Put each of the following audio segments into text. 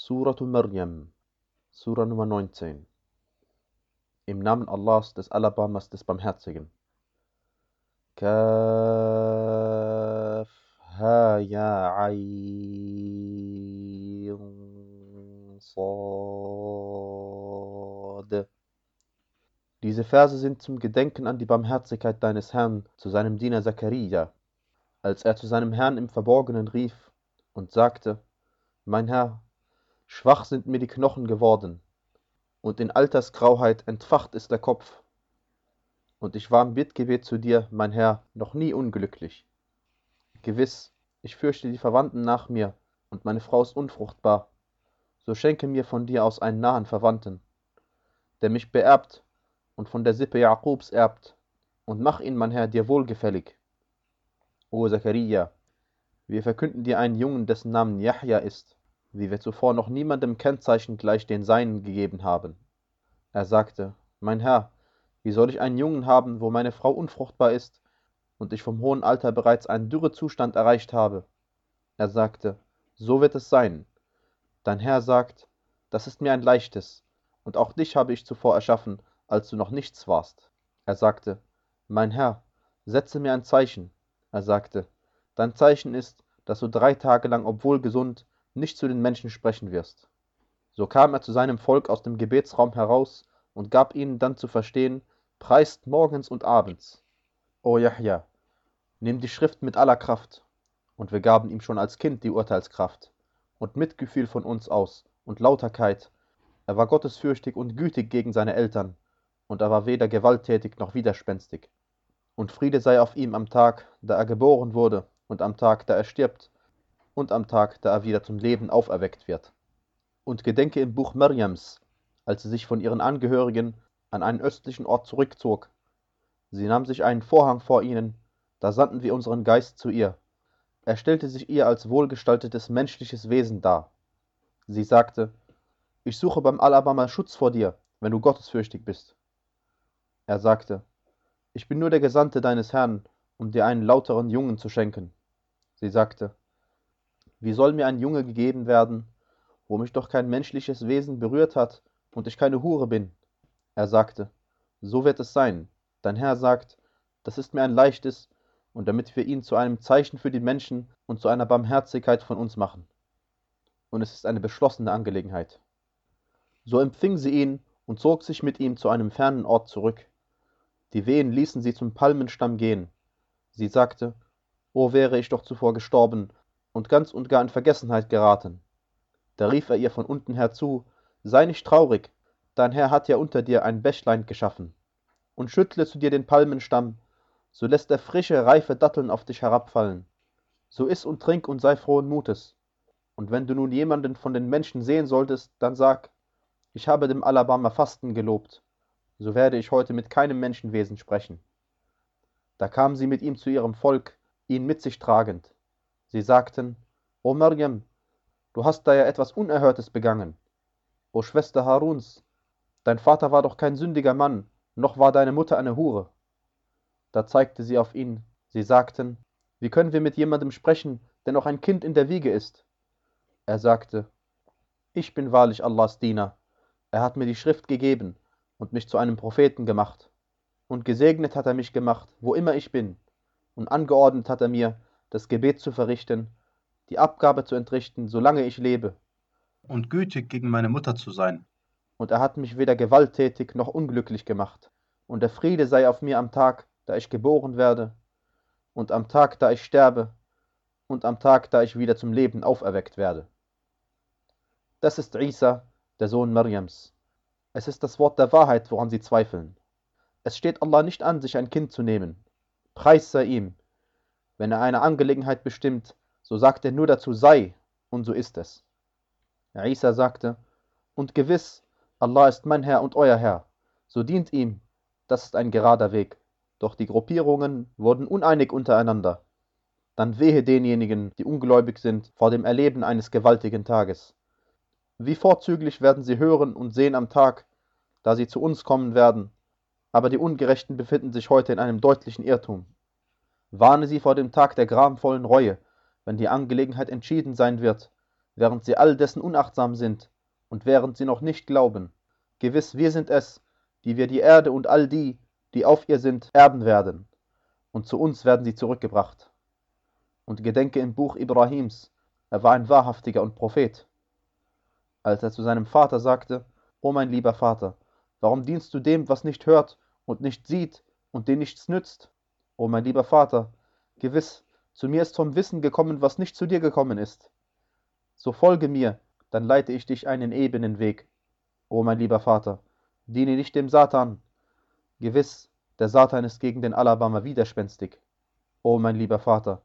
Suratu Maryam, Sura Nummer 19. Im Namen Allahs, des Alabamas, des Barmherzigen. Kaf, Ha, Ya, Sad. Diese Verse sind zum Gedenken an die Barmherzigkeit deines Herrn zu seinem Diener Zakaria, als er zu seinem Herrn im Verborgenen rief und sagte, Mein Herr, schwach sind mir die Knochen geworden, und in Altersgrauheit entfacht ist der Kopf. Und ich war im Bittgebet zu dir, mein Herr, noch nie unglücklich. Gewiss, ich fürchte die Verwandten nach mir, und meine Frau ist unfruchtbar. So schenke mir von dir aus einen nahen Verwandten, der mich beerbt und von der Sippe Jakobs erbt, und mach ihn, mein Herr, dir wohlgefällig. O Zachariah, wir verkünden dir einen Jungen, dessen Namen Yahya ist wie wir zuvor noch niemandem Kennzeichen gleich den Seinen gegeben haben. Er sagte, Mein Herr, wie soll ich einen Jungen haben, wo meine Frau unfruchtbar ist und ich vom hohen Alter bereits einen Dürrezustand erreicht habe? Er sagte, So wird es sein. Dein Herr sagt, das ist mir ein leichtes, und auch dich habe ich zuvor erschaffen, als du noch nichts warst. Er sagte, Mein Herr, setze mir ein Zeichen. Er sagte, Dein Zeichen ist, dass du drei Tage lang, obwohl gesund, nicht zu den Menschen sprechen wirst. So kam er zu seinem Volk aus dem Gebetsraum heraus und gab ihnen dann zu verstehen, preist morgens und abends. O Yahya, nimm die Schrift mit aller Kraft. Und wir gaben ihm schon als Kind die Urteilskraft und Mitgefühl von uns aus und Lauterkeit. Er war gottesfürchtig und gütig gegen seine Eltern, und er war weder gewalttätig noch widerspenstig. Und Friede sei auf ihm am Tag, da er geboren wurde, und am Tag, da er stirbt, und am Tag, da er wieder zum Leben auferweckt wird. Und gedenke im Buch Mirjams, als sie sich von ihren Angehörigen an einen östlichen Ort zurückzog. Sie nahm sich einen Vorhang vor ihnen, da sandten wir unseren Geist zu ihr. Er stellte sich ihr als wohlgestaltetes menschliches Wesen dar. Sie sagte, ich suche beim Alabama Schutz vor dir, wenn du gottesfürchtig bist. Er sagte, ich bin nur der Gesandte deines Herrn, um dir einen lauteren Jungen zu schenken. Sie sagte, wie soll mir ein Junge gegeben werden, wo mich doch kein menschliches Wesen berührt hat und ich keine Hure bin? Er sagte, so wird es sein. Dein Herr sagt, das ist mir ein leichtes, und damit wir ihn zu einem Zeichen für die Menschen und zu einer Barmherzigkeit von uns machen. Und es ist eine beschlossene Angelegenheit. So empfing sie ihn und zog sich mit ihm zu einem fernen Ort zurück. Die Wehen ließen sie zum Palmenstamm gehen. Sie sagte, O wäre ich doch zuvor gestorben, und ganz und gar in Vergessenheit geraten. Da rief er ihr von unten her zu, sei nicht traurig, dein Herr hat ja unter dir ein Bächlein geschaffen. Und schüttle zu dir den Palmenstamm, so lässt er frische, reife Datteln auf dich herabfallen. So iss und trink und sei frohen Mutes. Und wenn du nun jemanden von den Menschen sehen solltest, dann sag, ich habe dem Alabama Fasten gelobt, so werde ich heute mit keinem Menschenwesen sprechen. Da kam sie mit ihm zu ihrem Volk, ihn mit sich tragend. Sie sagten, O Maryam, du hast da ja etwas Unerhörtes begangen. O Schwester Haruns, dein Vater war doch kein sündiger Mann, noch war deine Mutter eine Hure. Da zeigte sie auf ihn. Sie sagten, wie können wir mit jemandem sprechen, der noch ein Kind in der Wiege ist? Er sagte, ich bin wahrlich Allahs Diener. Er hat mir die Schrift gegeben und mich zu einem Propheten gemacht. Und gesegnet hat er mich gemacht, wo immer ich bin. Und angeordnet hat er mir, das Gebet zu verrichten, die Abgabe zu entrichten, solange ich lebe. Und gütig gegen meine Mutter zu sein. Und er hat mich weder gewalttätig noch unglücklich gemacht. Und der Friede sei auf mir am Tag, da ich geboren werde, und am Tag, da ich sterbe, und am Tag, da ich wieder zum Leben auferweckt werde. Das ist Isa, der Sohn Mariams. Es ist das Wort der Wahrheit, woran sie zweifeln. Es steht Allah nicht an, sich ein Kind zu nehmen. Preis sei ihm, wenn er eine Angelegenheit bestimmt, so sagt er nur dazu sei, und so ist es. Isa sagte, und gewiss, Allah ist mein Herr und euer Herr, so dient ihm, das ist ein gerader Weg. Doch die Gruppierungen wurden uneinig untereinander. Dann wehe denjenigen, die ungläubig sind, vor dem Erleben eines gewaltigen Tages. Wie vorzüglich werden sie hören und sehen am Tag, da sie zu uns kommen werden, aber die Ungerechten befinden sich heute in einem deutlichen Irrtum. Warne sie vor dem Tag der gramvollen Reue, wenn die Angelegenheit entschieden sein wird, während sie all dessen unachtsam sind und während sie noch nicht glauben. Gewiss, wir sind es, die wir die Erde und all die, die auf ihr sind, erben werden, und zu uns werden sie zurückgebracht. Und gedenke im Buch Ibrahims, er war ein Wahrhaftiger und Prophet. Als er zu seinem Vater sagte, O mein lieber Vater, warum dienst du dem, was nicht hört und nicht sieht und den nichts nützt? O mein lieber Vater, gewiss, zu mir ist vom Wissen gekommen, was nicht zu dir gekommen ist. So folge mir, dann leite ich dich einen ebenen Weg. O mein lieber Vater, diene nicht dem Satan. Gewiss, der Satan ist gegen den Alabama widerspenstig. O mein lieber Vater,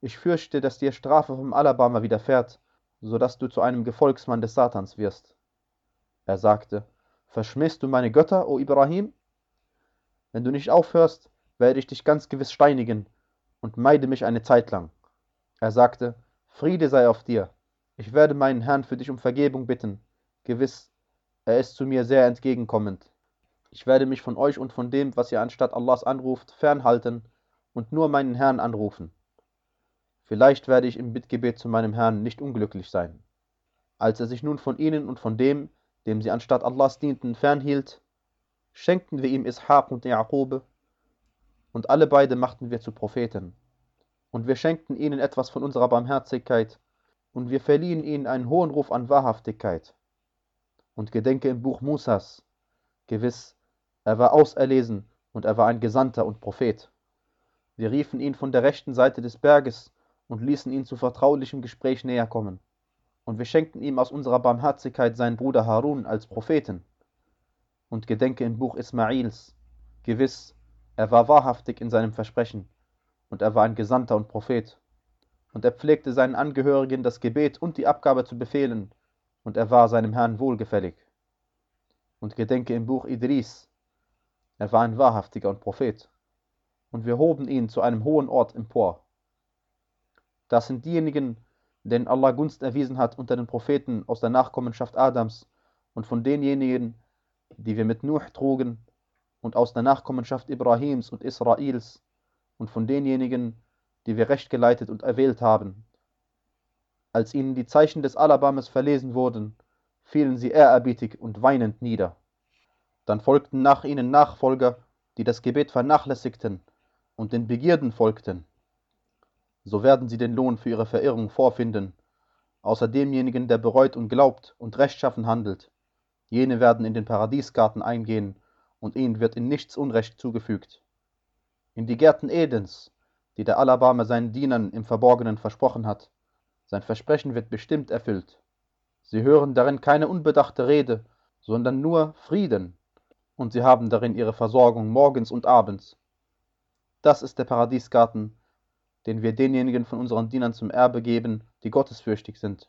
ich fürchte, dass dir Strafe vom Alabama widerfährt, so dass du zu einem Gefolgsmann des Satans wirst. Er sagte, Verschmähst du meine Götter, o Ibrahim? Wenn du nicht aufhörst, werde ich dich ganz gewiss steinigen und meide mich eine Zeit lang. Er sagte, Friede sei auf dir. Ich werde meinen Herrn für dich um Vergebung bitten. Gewiss, er ist zu mir sehr entgegenkommend. Ich werde mich von euch und von dem, was ihr anstatt Allahs anruft, fernhalten und nur meinen Herrn anrufen. Vielleicht werde ich im Bittgebet zu meinem Herrn nicht unglücklich sein. Als er sich nun von ihnen und von dem, dem sie anstatt Allahs dienten, fernhielt, schenkten wir ihm Ishaq und Jaqub, und alle beide machten wir zu Propheten. Und wir schenkten ihnen etwas von unserer Barmherzigkeit, und wir verliehen ihnen einen hohen Ruf an Wahrhaftigkeit. Und gedenke im Buch Musas, gewiss, er war auserlesen und er war ein Gesandter und Prophet. Wir riefen ihn von der rechten Seite des Berges und ließen ihn zu vertraulichem Gespräch näher kommen. Und wir schenkten ihm aus unserer Barmherzigkeit seinen Bruder Harun als Propheten. Und gedenke im Buch Ismails, gewiss, er war wahrhaftig in seinem Versprechen, und er war ein Gesandter und Prophet. Und er pflegte seinen Angehörigen das Gebet und die Abgabe zu befehlen, und er war seinem Herrn wohlgefällig. Und gedenke im Buch Idris, er war ein wahrhaftiger und Prophet. Und wir hoben ihn zu einem hohen Ort empor. Das sind diejenigen, denen Allah Gunst erwiesen hat unter den Propheten aus der Nachkommenschaft Adams und von denjenigen, die wir mit Nuh trugen und aus der Nachkommenschaft Ibrahims und Israels und von denjenigen, die wir recht geleitet und erwählt haben. Als ihnen die Zeichen des Alabames verlesen wurden, fielen sie ehrerbietig und weinend nieder. Dann folgten nach ihnen Nachfolger, die das Gebet vernachlässigten und den Begierden folgten. So werden sie den Lohn für ihre Verirrung vorfinden, außer demjenigen, der bereut und glaubt und rechtschaffen handelt. Jene werden in den Paradiesgarten eingehen und ihnen wird in nichts Unrecht zugefügt. In die Gärten Edens, die der Allerbarme seinen Dienern im Verborgenen versprochen hat, sein Versprechen wird bestimmt erfüllt. Sie hören darin keine unbedachte Rede, sondern nur Frieden, und sie haben darin ihre Versorgung morgens und abends. Das ist der Paradiesgarten, den wir denjenigen von unseren Dienern zum Erbe geben, die gottesfürchtig sind.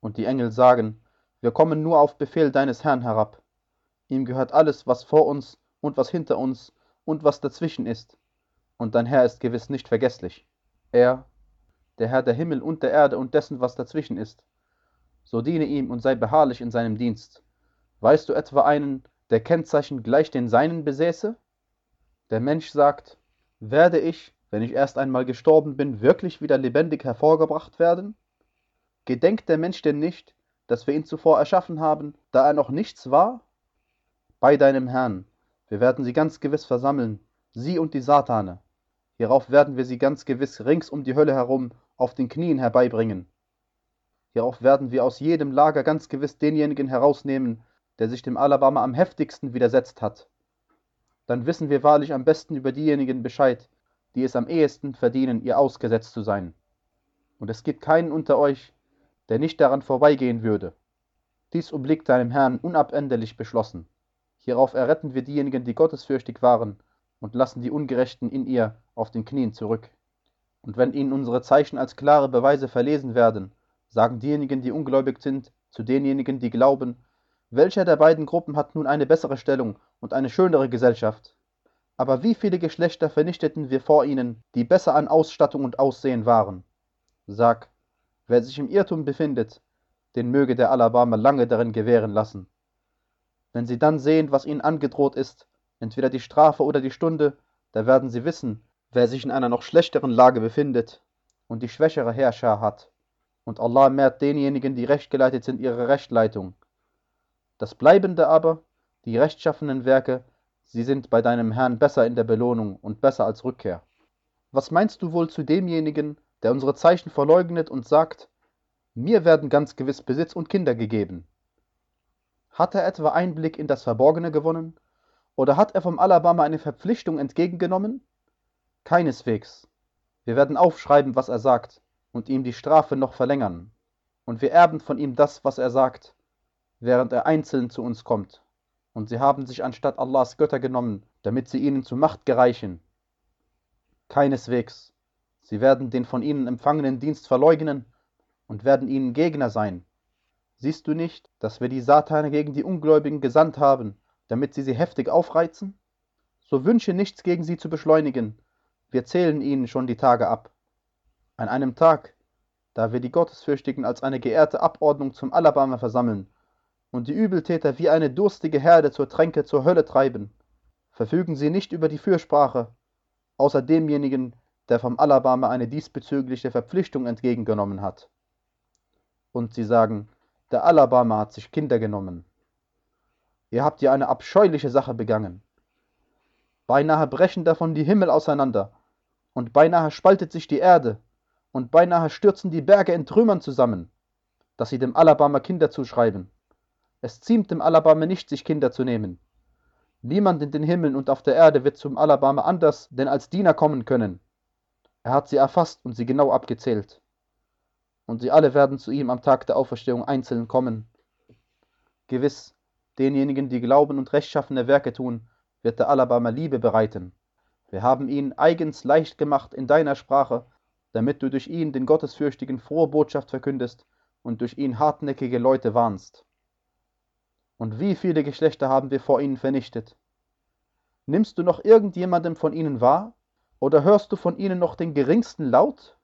Und die Engel sagen, wir kommen nur auf Befehl deines Herrn herab. Ihm gehört alles, was vor uns und was hinter uns und was dazwischen ist. Und dein Herr ist gewiss nicht vergesslich. Er, der Herr der Himmel und der Erde und dessen, was dazwischen ist. So diene ihm und sei beharrlich in seinem Dienst. Weißt du etwa einen, der Kennzeichen gleich den seinen besäße? Der Mensch sagt, werde ich, wenn ich erst einmal gestorben bin, wirklich wieder lebendig hervorgebracht werden? Gedenkt der Mensch denn nicht, dass wir ihn zuvor erschaffen haben, da er noch nichts war? Bei deinem Herrn. Wir werden sie ganz gewiss versammeln, sie und die Satane. Hierauf werden wir sie ganz gewiss rings um die Hölle herum auf den Knien herbeibringen. Hierauf werden wir aus jedem Lager ganz gewiss denjenigen herausnehmen, der sich dem Alabama am heftigsten widersetzt hat. Dann wissen wir wahrlich am besten über diejenigen Bescheid, die es am ehesten verdienen, ihr ausgesetzt zu sein. Und es gibt keinen unter euch, der nicht daran vorbeigehen würde. Dies obliegt deinem Herrn unabänderlich beschlossen. Hierauf erretten wir diejenigen, die gottesfürchtig waren, und lassen die Ungerechten in ihr auf den Knien zurück. Und wenn ihnen unsere Zeichen als klare Beweise verlesen werden, sagen diejenigen, die ungläubig sind, zu denjenigen, die glauben, welcher der beiden Gruppen hat nun eine bessere Stellung und eine schönere Gesellschaft? Aber wie viele Geschlechter vernichteten wir vor ihnen, die besser an Ausstattung und Aussehen waren? Sag, wer sich im Irrtum befindet, den möge der Alabama lange darin gewähren lassen. Wenn sie dann sehen, was ihnen angedroht ist, entweder die Strafe oder die Stunde, da werden sie wissen, wer sich in einer noch schlechteren Lage befindet und die schwächere Herrscher hat. und Allah mehrt denjenigen, die rechtgeleitet sind, ihre Rechtleitung. Das Bleibende aber, die rechtschaffenen Werke, sie sind bei deinem Herrn besser in der Belohnung und besser als Rückkehr. Was meinst du wohl zu demjenigen, der unsere Zeichen verleugnet und sagt, mir werden ganz gewiss Besitz und Kinder gegeben? Hat er etwa Einblick in das Verborgene gewonnen? Oder hat er vom Alabama eine Verpflichtung entgegengenommen? Keineswegs. Wir werden aufschreiben, was er sagt, und ihm die Strafe noch verlängern. Und wir erben von ihm das, was er sagt, während er einzeln zu uns kommt. Und sie haben sich anstatt Allahs Götter genommen, damit sie ihnen zu Macht gereichen. Keineswegs. Sie werden den von ihnen empfangenen Dienst verleugnen und werden ihnen Gegner sein. Siehst du nicht, dass wir die Satane gegen die Ungläubigen gesandt haben, damit sie sie heftig aufreizen? So wünsche nichts gegen sie zu beschleunigen, wir zählen ihnen schon die Tage ab. An einem Tag, da wir die Gottesfürchtigen als eine geehrte Abordnung zum Alabama versammeln und die Übeltäter wie eine durstige Herde zur Tränke zur Hölle treiben, verfügen sie nicht über die Fürsprache, außer demjenigen, der vom Alabama eine diesbezügliche Verpflichtung entgegengenommen hat. Und sie sagen, der Alabama hat sich Kinder genommen. Ihr habt ja eine abscheuliche Sache begangen. Beinahe brechen davon die Himmel auseinander und beinahe spaltet sich die Erde, und beinahe stürzen die Berge in Trümmern zusammen, dass sie dem Alabama Kinder zuschreiben. Es ziemt dem Alabama nicht, sich Kinder zu nehmen. Niemand in den Himmeln und auf der Erde wird zum Alabama anders denn als Diener kommen können. Er hat sie erfasst und sie genau abgezählt. Und sie alle werden zu ihm am Tag der Auferstehung einzeln kommen. Gewiss, denjenigen, die glauben und rechtschaffene Werke tun, wird der Alabama Liebe bereiten. Wir haben ihn eigens leicht gemacht in deiner Sprache, damit du durch ihn den Gottesfürchtigen frohe Botschaft verkündest und durch ihn hartnäckige Leute warnst. Und wie viele Geschlechter haben wir vor ihnen vernichtet? Nimmst du noch irgendjemandem von ihnen wahr? Oder hörst du von ihnen noch den geringsten Laut?